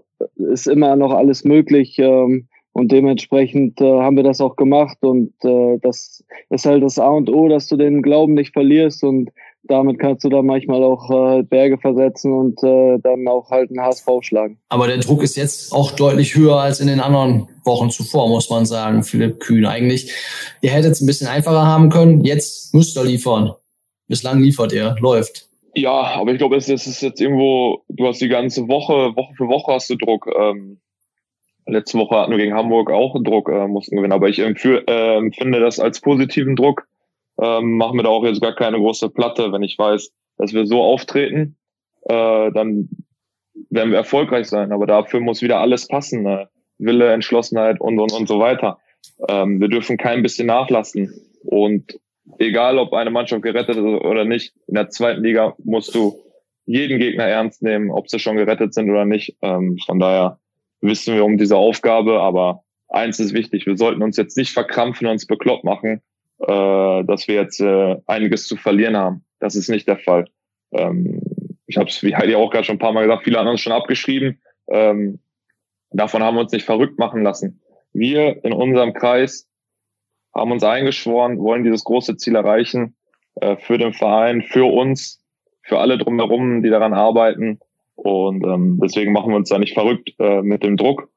ist immer noch alles möglich. Ähm, und dementsprechend äh, haben wir das auch gemacht. Und äh, das ist halt das A und O, dass du den Glauben nicht verlierst. Und damit kannst du dann manchmal auch äh, Berge versetzen und äh, dann auch halt einen HSV schlagen. Aber der Druck ist jetzt auch deutlich höher als in den anderen Wochen zuvor, muss man sagen, Philipp Kühn. Eigentlich, ihr hättet es ein bisschen einfacher haben können. Jetzt müsst ihr liefern. Bislang liefert ihr, läuft. Ja, aber ich glaube, es, es ist jetzt irgendwo, du hast die ganze Woche, Woche für Woche hast du Druck. Ähm, letzte Woche hatten wir gegen Hamburg auch Druck, äh, mussten gewinnen. Aber ich empfehle, äh, empfinde das als positiven Druck. Ähm, machen wir da auch jetzt gar keine große Platte. Wenn ich weiß, dass wir so auftreten, äh, dann werden wir erfolgreich sein. Aber dafür muss wieder alles passen. Ne? Wille, Entschlossenheit und, und, und so weiter. Ähm, wir dürfen kein bisschen nachlassen. Und egal ob eine Mannschaft gerettet ist oder nicht, in der zweiten Liga musst du jeden Gegner ernst nehmen, ob sie schon gerettet sind oder nicht. Ähm, von daher wissen wir um diese Aufgabe, aber eins ist wichtig, wir sollten uns jetzt nicht verkrampfen und uns bekloppt machen, äh, dass wir jetzt äh, einiges zu verlieren haben. Das ist nicht der Fall. Ähm, ich habe es, wie Heidi auch gerade schon ein paar Mal gesagt, viele haben uns schon abgeschrieben. Ähm, davon haben wir uns nicht verrückt machen lassen. Wir in unserem Kreis haben uns eingeschworen, wollen dieses große Ziel erreichen äh, für den Verein, für uns, für alle drumherum, die daran arbeiten. Und ähm, deswegen machen wir uns da nicht verrückt äh, mit dem Druck,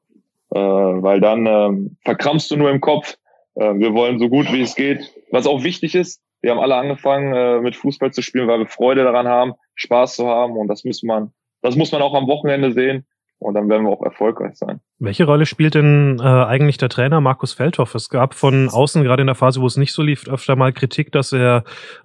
äh, weil dann äh, verkrampfst du nur im Kopf. Äh, wir wollen so gut wie es geht. Was auch wichtig ist, wir haben alle angefangen äh, mit Fußball zu spielen, weil wir Freude daran haben, Spaß zu haben und das muss man, das muss man auch am Wochenende sehen und dann werden wir auch erfolgreich sein. Welche Rolle spielt denn äh, eigentlich der Trainer Markus Feldhoff? Es gab von außen, gerade in der Phase, wo es nicht so lief, öfter mal Kritik, dass er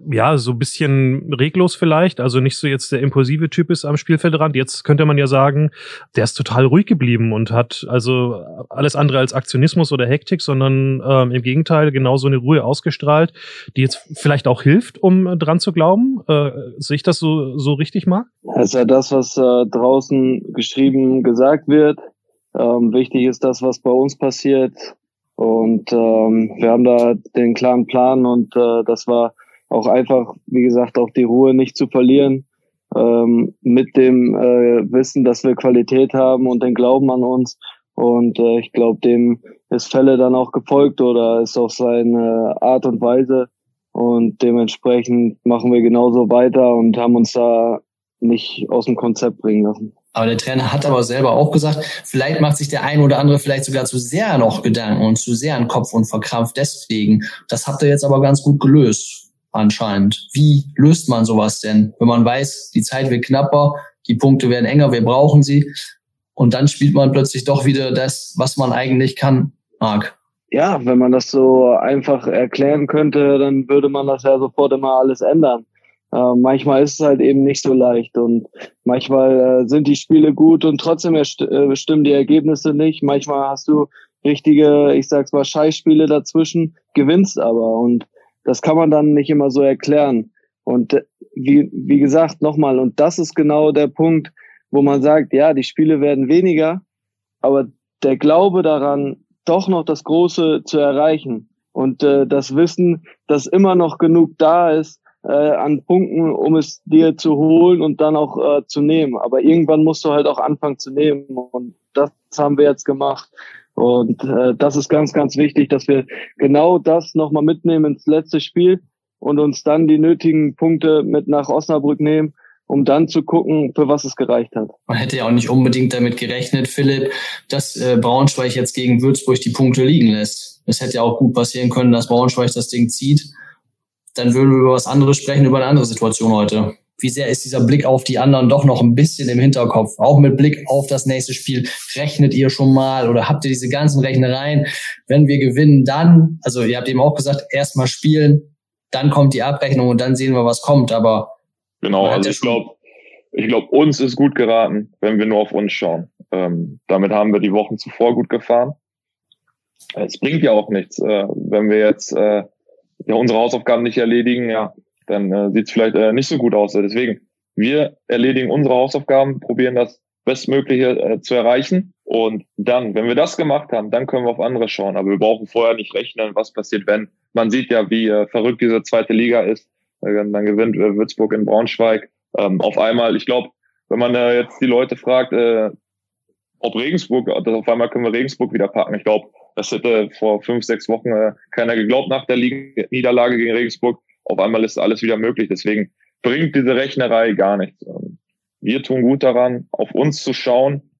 ja so ein bisschen reglos vielleicht, also nicht so jetzt der impulsive Typ ist am Spielfeldrand. Jetzt könnte man ja sagen, der ist total ruhig geblieben und hat also alles andere als Aktionismus oder Hektik, sondern ähm, im Gegenteil genau so eine Ruhe ausgestrahlt, die jetzt vielleicht auch hilft, um dran zu glauben. Äh, sehe ich das so, so richtig, Marc? Das ist ja das, was äh, draußen geschrieben, gesagt wird ähm, wichtig ist das, was bei uns passiert. Und ähm, wir haben da den klaren Plan und äh, das war auch einfach, wie gesagt, auch die Ruhe nicht zu verlieren. Ähm, mit dem äh, Wissen, dass wir Qualität haben und den Glauben an uns. Und äh, ich glaube, dem ist Fälle dann auch gefolgt oder ist auch seine Art und Weise. Und dementsprechend machen wir genauso weiter und haben uns da nicht aus dem Konzept bringen lassen. Aber der Trainer hat aber selber auch gesagt, vielleicht macht sich der ein oder andere vielleicht sogar zu sehr noch Gedanken und zu sehr an Kopf und verkrampft deswegen. Das habt ihr jetzt aber ganz gut gelöst, anscheinend. Wie löst man sowas denn, wenn man weiß, die Zeit wird knapper, die Punkte werden enger, wir brauchen sie und dann spielt man plötzlich doch wieder das, was man eigentlich kann, Marc? Ja, wenn man das so einfach erklären könnte, dann würde man das ja sofort immer alles ändern. Äh, manchmal ist es halt eben nicht so leicht und manchmal äh, sind die Spiele gut und trotzdem äh, stimmen die Ergebnisse nicht. Manchmal hast du richtige, ich sag's mal, Scheißspiele dazwischen, gewinnst aber und das kann man dann nicht immer so erklären. Und äh, wie, wie gesagt, nochmal, und das ist genau der Punkt, wo man sagt, ja, die Spiele werden weniger, aber der Glaube daran, doch noch das Große zu erreichen und äh, das Wissen, dass immer noch genug da ist, äh, an Punkten, um es dir zu holen und dann auch äh, zu nehmen. Aber irgendwann musst du halt auch anfangen zu nehmen und das haben wir jetzt gemacht. Und äh, das ist ganz, ganz wichtig, dass wir genau das nochmal mitnehmen ins letzte Spiel und uns dann die nötigen Punkte mit nach Osnabrück nehmen, um dann zu gucken, für was es gereicht hat. Man hätte ja auch nicht unbedingt damit gerechnet, Philipp, dass äh, Braunschweig jetzt gegen Würzburg die Punkte liegen lässt. Es hätte ja auch gut passieren können, dass Braunschweig das Ding zieht dann würden wir über was anderes sprechen, über eine andere Situation heute. Wie sehr ist dieser Blick auf die anderen doch noch ein bisschen im Hinterkopf? Auch mit Blick auf das nächste Spiel. Rechnet ihr schon mal oder habt ihr diese ganzen Rechnereien? Wenn wir gewinnen, dann, also ihr habt eben auch gesagt, erstmal spielen, dann kommt die Abrechnung und dann sehen wir, was kommt. Aber genau, also ich glaube, ich glaube, uns ist gut geraten, wenn wir nur auf uns schauen. Ähm, damit haben wir die Wochen zuvor gut gefahren. Es bringt ja auch nichts, äh, wenn wir jetzt äh, ja, unsere Hausaufgaben nicht erledigen, ja, dann äh, sieht es vielleicht äh, nicht so gut aus. Deswegen, wir erledigen unsere Hausaufgaben, probieren das Bestmögliche äh, zu erreichen. Und dann, wenn wir das gemacht haben, dann können wir auf andere schauen. Aber wir brauchen vorher nicht rechnen, was passiert, wenn. Man sieht ja, wie äh, verrückt diese zweite Liga ist. Äh, dann gewinnt äh, Würzburg in Braunschweig. Ähm, auf einmal, ich glaube, wenn man äh, jetzt die Leute fragt, äh, ob Regensburg, also auf einmal können wir Regensburg wieder packen. Ich glaube, das hätte vor fünf, sechs Wochen äh, keiner geglaubt nach der Liga Niederlage gegen Regensburg. Auf einmal ist alles wieder möglich. Deswegen bringt diese Rechnerei gar nichts. Wir tun gut daran, auf uns zu schauen,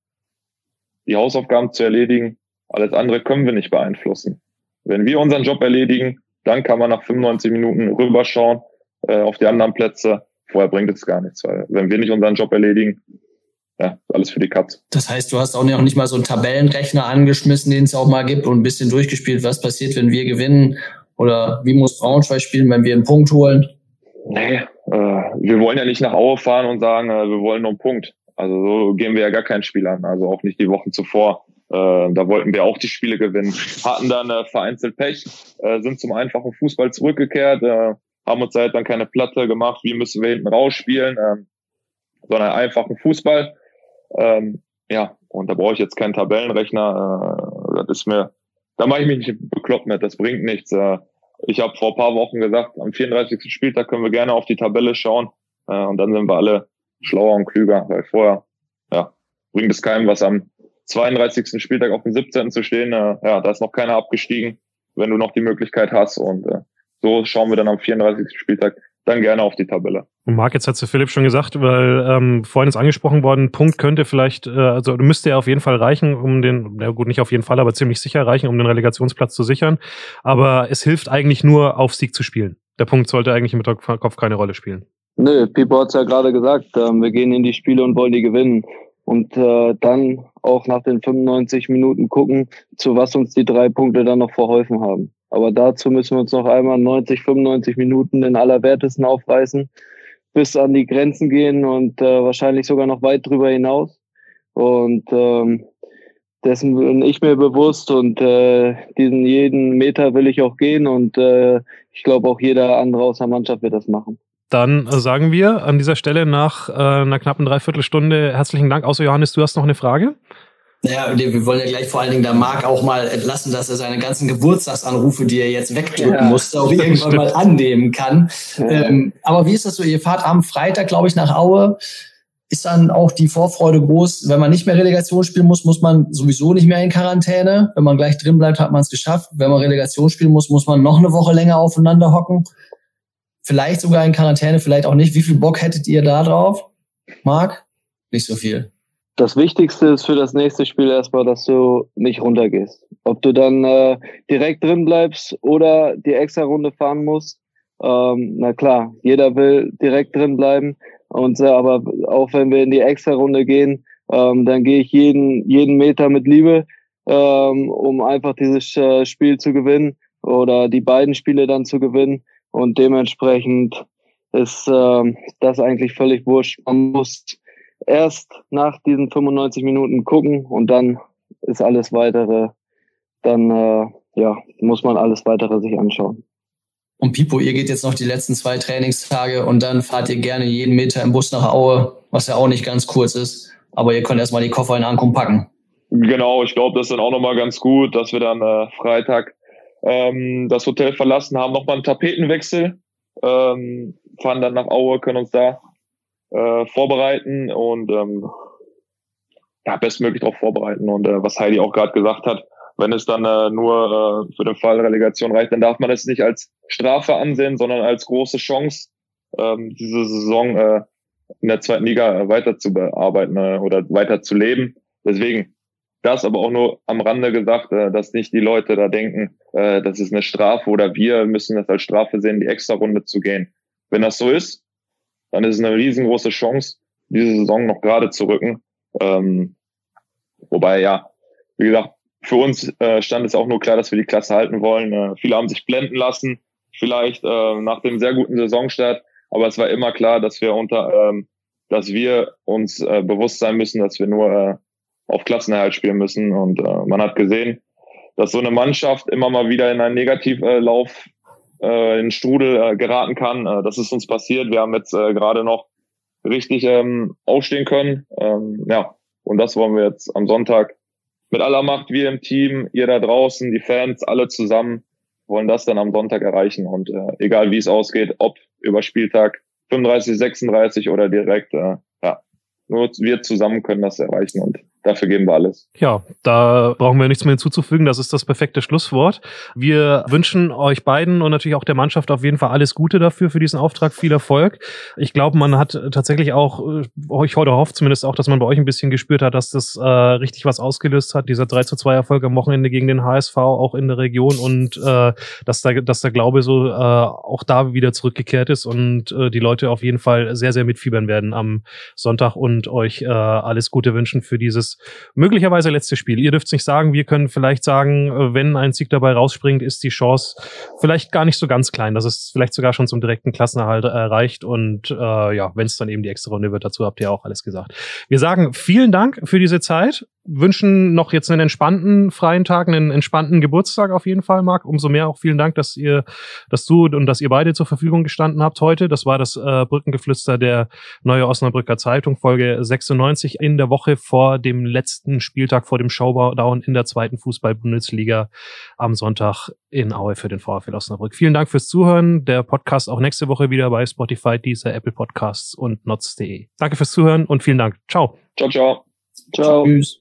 die Hausaufgaben zu erledigen. Alles andere können wir nicht beeinflussen. Wenn wir unseren Job erledigen, dann kann man nach 95 Minuten rüberschauen äh, auf die anderen Plätze. Vorher bringt es gar nichts, weil wenn wir nicht unseren Job erledigen, ja, alles für die Katz. Das heißt, du hast auch nicht mal so einen Tabellenrechner angeschmissen, den es auch mal gibt und ein bisschen durchgespielt, was passiert, wenn wir gewinnen oder wie muss Braunschweig spielen, wenn wir einen Punkt holen? Nee, äh, wir wollen ja nicht nach Aue fahren und sagen, äh, wir wollen nur einen Punkt. Also so gehen wir ja gar kein Spiel an, also auch nicht die Wochen zuvor. Äh, da wollten wir auch die Spiele gewinnen, hatten dann äh, vereinzelt Pech, äh, sind zum einfachen Fußball zurückgekehrt, äh, haben uns halt dann keine Platte gemacht, wie müssen wir hinten rausspielen, äh, sondern einfachen Fußball. Ähm, ja, und da brauche ich jetzt keinen Tabellenrechner. Äh, das ist mir, da mache ich mich nicht bekloppt mit, das bringt nichts. Äh, ich habe vor paar Wochen gesagt, am 34. Spieltag können wir gerne auf die Tabelle schauen äh, und dann sind wir alle schlauer und klüger, weil vorher ja, bringt es keinem was am 32. Spieltag auf dem 17. zu stehen. Äh, ja, da ist noch keiner abgestiegen, wenn du noch die Möglichkeit hast und äh, so schauen wir dann am 34. Spieltag dann gerne auf die Tabelle. Und Marc, jetzt hat zu Philipp schon gesagt, weil ähm, vorhin ist angesprochen worden, Punkt könnte vielleicht, äh, also müsste er auf jeden Fall reichen, um den, ja gut, nicht auf jeden Fall, aber ziemlich sicher reichen, um den Relegationsplatz zu sichern. Aber es hilft eigentlich nur, auf Sieg zu spielen. Der Punkt sollte eigentlich im Kopf keine Rolle spielen. Nö, Pipo hat es ja gerade gesagt, äh, wir gehen in die Spiele und wollen die gewinnen. Und äh, dann auch nach den 95 Minuten gucken, zu was uns die drei Punkte dann noch verholfen haben. Aber dazu müssen wir uns noch einmal 90, 95 Minuten in aller Wertesten aufreißen, bis an die Grenzen gehen und äh, wahrscheinlich sogar noch weit drüber hinaus. Und ähm, dessen bin ich mir bewusst und äh, diesen jeden Meter will ich auch gehen und äh, ich glaube auch jeder andere aus der Mannschaft wird das machen. Dann sagen wir an dieser Stelle nach äh, einer knappen Dreiviertelstunde herzlichen Dank. Außer Johannes, du hast noch eine Frage? Naja, wir wollen ja gleich vor allen Dingen da Marc auch mal entlassen, dass er seine ganzen Geburtstagsanrufe, die er jetzt wegdrücken ja, musste, auch irgendwann stimmt. mal annehmen kann. Ja. Ähm, aber wie ist das so? Ihr fahrt am Freitag, glaube ich, nach Aue. Ist dann auch die Vorfreude groß, wenn man nicht mehr Relegation spielen muss, muss man sowieso nicht mehr in Quarantäne. Wenn man gleich drin bleibt, hat man es geschafft. Wenn man Relegation spielen muss, muss man noch eine Woche länger aufeinander hocken. Vielleicht sogar in Quarantäne, vielleicht auch nicht. Wie viel Bock hättet ihr da drauf? Marc? Nicht so viel das Wichtigste ist für das nächste Spiel erstmal, dass du nicht runtergehst. Ob du dann äh, direkt drin bleibst oder die extra Runde fahren musst. Ähm, na klar, jeder will direkt drin bleiben. Und äh, aber auch wenn wir in die extra Runde gehen, ähm, dann gehe ich jeden jeden Meter mit Liebe, ähm, um einfach dieses äh, Spiel zu gewinnen oder die beiden Spiele dann zu gewinnen. Und dementsprechend ist äh, das eigentlich völlig wurscht. Man muss erst nach diesen 95 Minuten gucken und dann ist alles weitere, dann äh, ja, muss man alles weitere sich anschauen. Und Pipo, ihr geht jetzt noch die letzten zwei Trainingstage und dann fahrt ihr gerne jeden Meter im Bus nach Aue, was ja auch nicht ganz kurz ist. Aber ihr könnt erstmal die Koffer in Ankunft packen. Genau, ich glaube, das ist dann auch nochmal ganz gut, dass wir dann äh, Freitag ähm, das Hotel verlassen haben, nochmal einen Tapetenwechsel, ähm, fahren dann nach Aue, können uns da äh, vorbereiten und ähm, ja, bestmöglich darauf vorbereiten. Und äh, was Heidi auch gerade gesagt hat, wenn es dann äh, nur äh, für den Fall Relegation reicht, dann darf man es nicht als Strafe ansehen, sondern als große Chance, ähm, diese Saison äh, in der zweiten Liga äh, weiter zu bearbeiten äh, oder weiter zu leben. Deswegen das aber auch nur am Rande gesagt, äh, dass nicht die Leute da denken, äh, das ist eine Strafe oder wir müssen das als Strafe sehen, die extra Runde zu gehen. Wenn das so ist, dann ist es eine riesengroße Chance, diese Saison noch gerade zu rücken. Ähm, wobei, ja, wie gesagt, für uns äh, stand es auch nur klar, dass wir die Klasse halten wollen. Äh, viele haben sich blenden lassen, vielleicht äh, nach dem sehr guten Saisonstart, aber es war immer klar, dass wir unter, ähm, dass wir uns äh, bewusst sein müssen, dass wir nur äh, auf Klassenerhalt spielen müssen. Und äh, man hat gesehen, dass so eine Mannschaft immer mal wieder in einen Negativlauf äh, in Strudel äh, geraten kann. Äh, das ist uns passiert. Wir haben jetzt äh, gerade noch richtig ähm, aufstehen können. Ähm, ja, und das wollen wir jetzt am Sonntag mit aller Macht, wir im Team, ihr da draußen, die Fans, alle zusammen wollen das dann am Sonntag erreichen. Und äh, egal wie es ausgeht, ob über Spieltag 35, 36 oder direkt, äh, ja, nur wir zusammen können das erreichen und Dafür geben wir alles. Ja, da brauchen wir nichts mehr hinzuzufügen. Das ist das perfekte Schlusswort. Wir wünschen euch beiden und natürlich auch der Mannschaft auf jeden Fall alles Gute dafür, für diesen Auftrag. Viel Erfolg. Ich glaube, man hat tatsächlich auch, euch heute hofft zumindest auch, dass man bei euch ein bisschen gespürt hat, dass das äh, richtig was ausgelöst hat. Dieser 3 zu 2 Erfolg am Wochenende gegen den HSV, auch in der Region und äh, dass, da, dass der Glaube so äh, auch da wieder zurückgekehrt ist und äh, die Leute auf jeden Fall sehr, sehr mitfiebern werden am Sonntag und euch äh, alles Gute wünschen für dieses möglicherweise letzte Spiel. Ihr dürft es nicht sagen. Wir können vielleicht sagen, äh, wenn ein Sieg dabei rausspringt, ist die Chance vielleicht gar nicht so ganz klein, dass es vielleicht sogar schon zum direkten Klassenerhalt erreicht. Und äh, ja, wenn es dann eben die extra Runde wird, dazu habt ihr auch alles gesagt. Wir sagen vielen Dank für diese Zeit wünschen noch jetzt einen entspannten freien Tag, einen entspannten Geburtstag auf jeden Fall, Marc. Umso mehr auch vielen Dank, dass ihr, dass du und dass ihr beide zur Verfügung gestanden habt heute. Das war das äh, Brückengeflüster der Neue Osnabrücker Zeitung, Folge 96 in der Woche vor dem letzten Spieltag, vor dem Showdown in der zweiten Fußball-Bundesliga am Sonntag in Aue für den VfL Osnabrück. Vielen Dank fürs Zuhören. Der Podcast auch nächste Woche wieder bei Spotify, dieser Apple Podcasts und notz.de. Danke fürs Zuhören und vielen Dank. Ciao. Ciao, ciao. Ciao. Tschüss.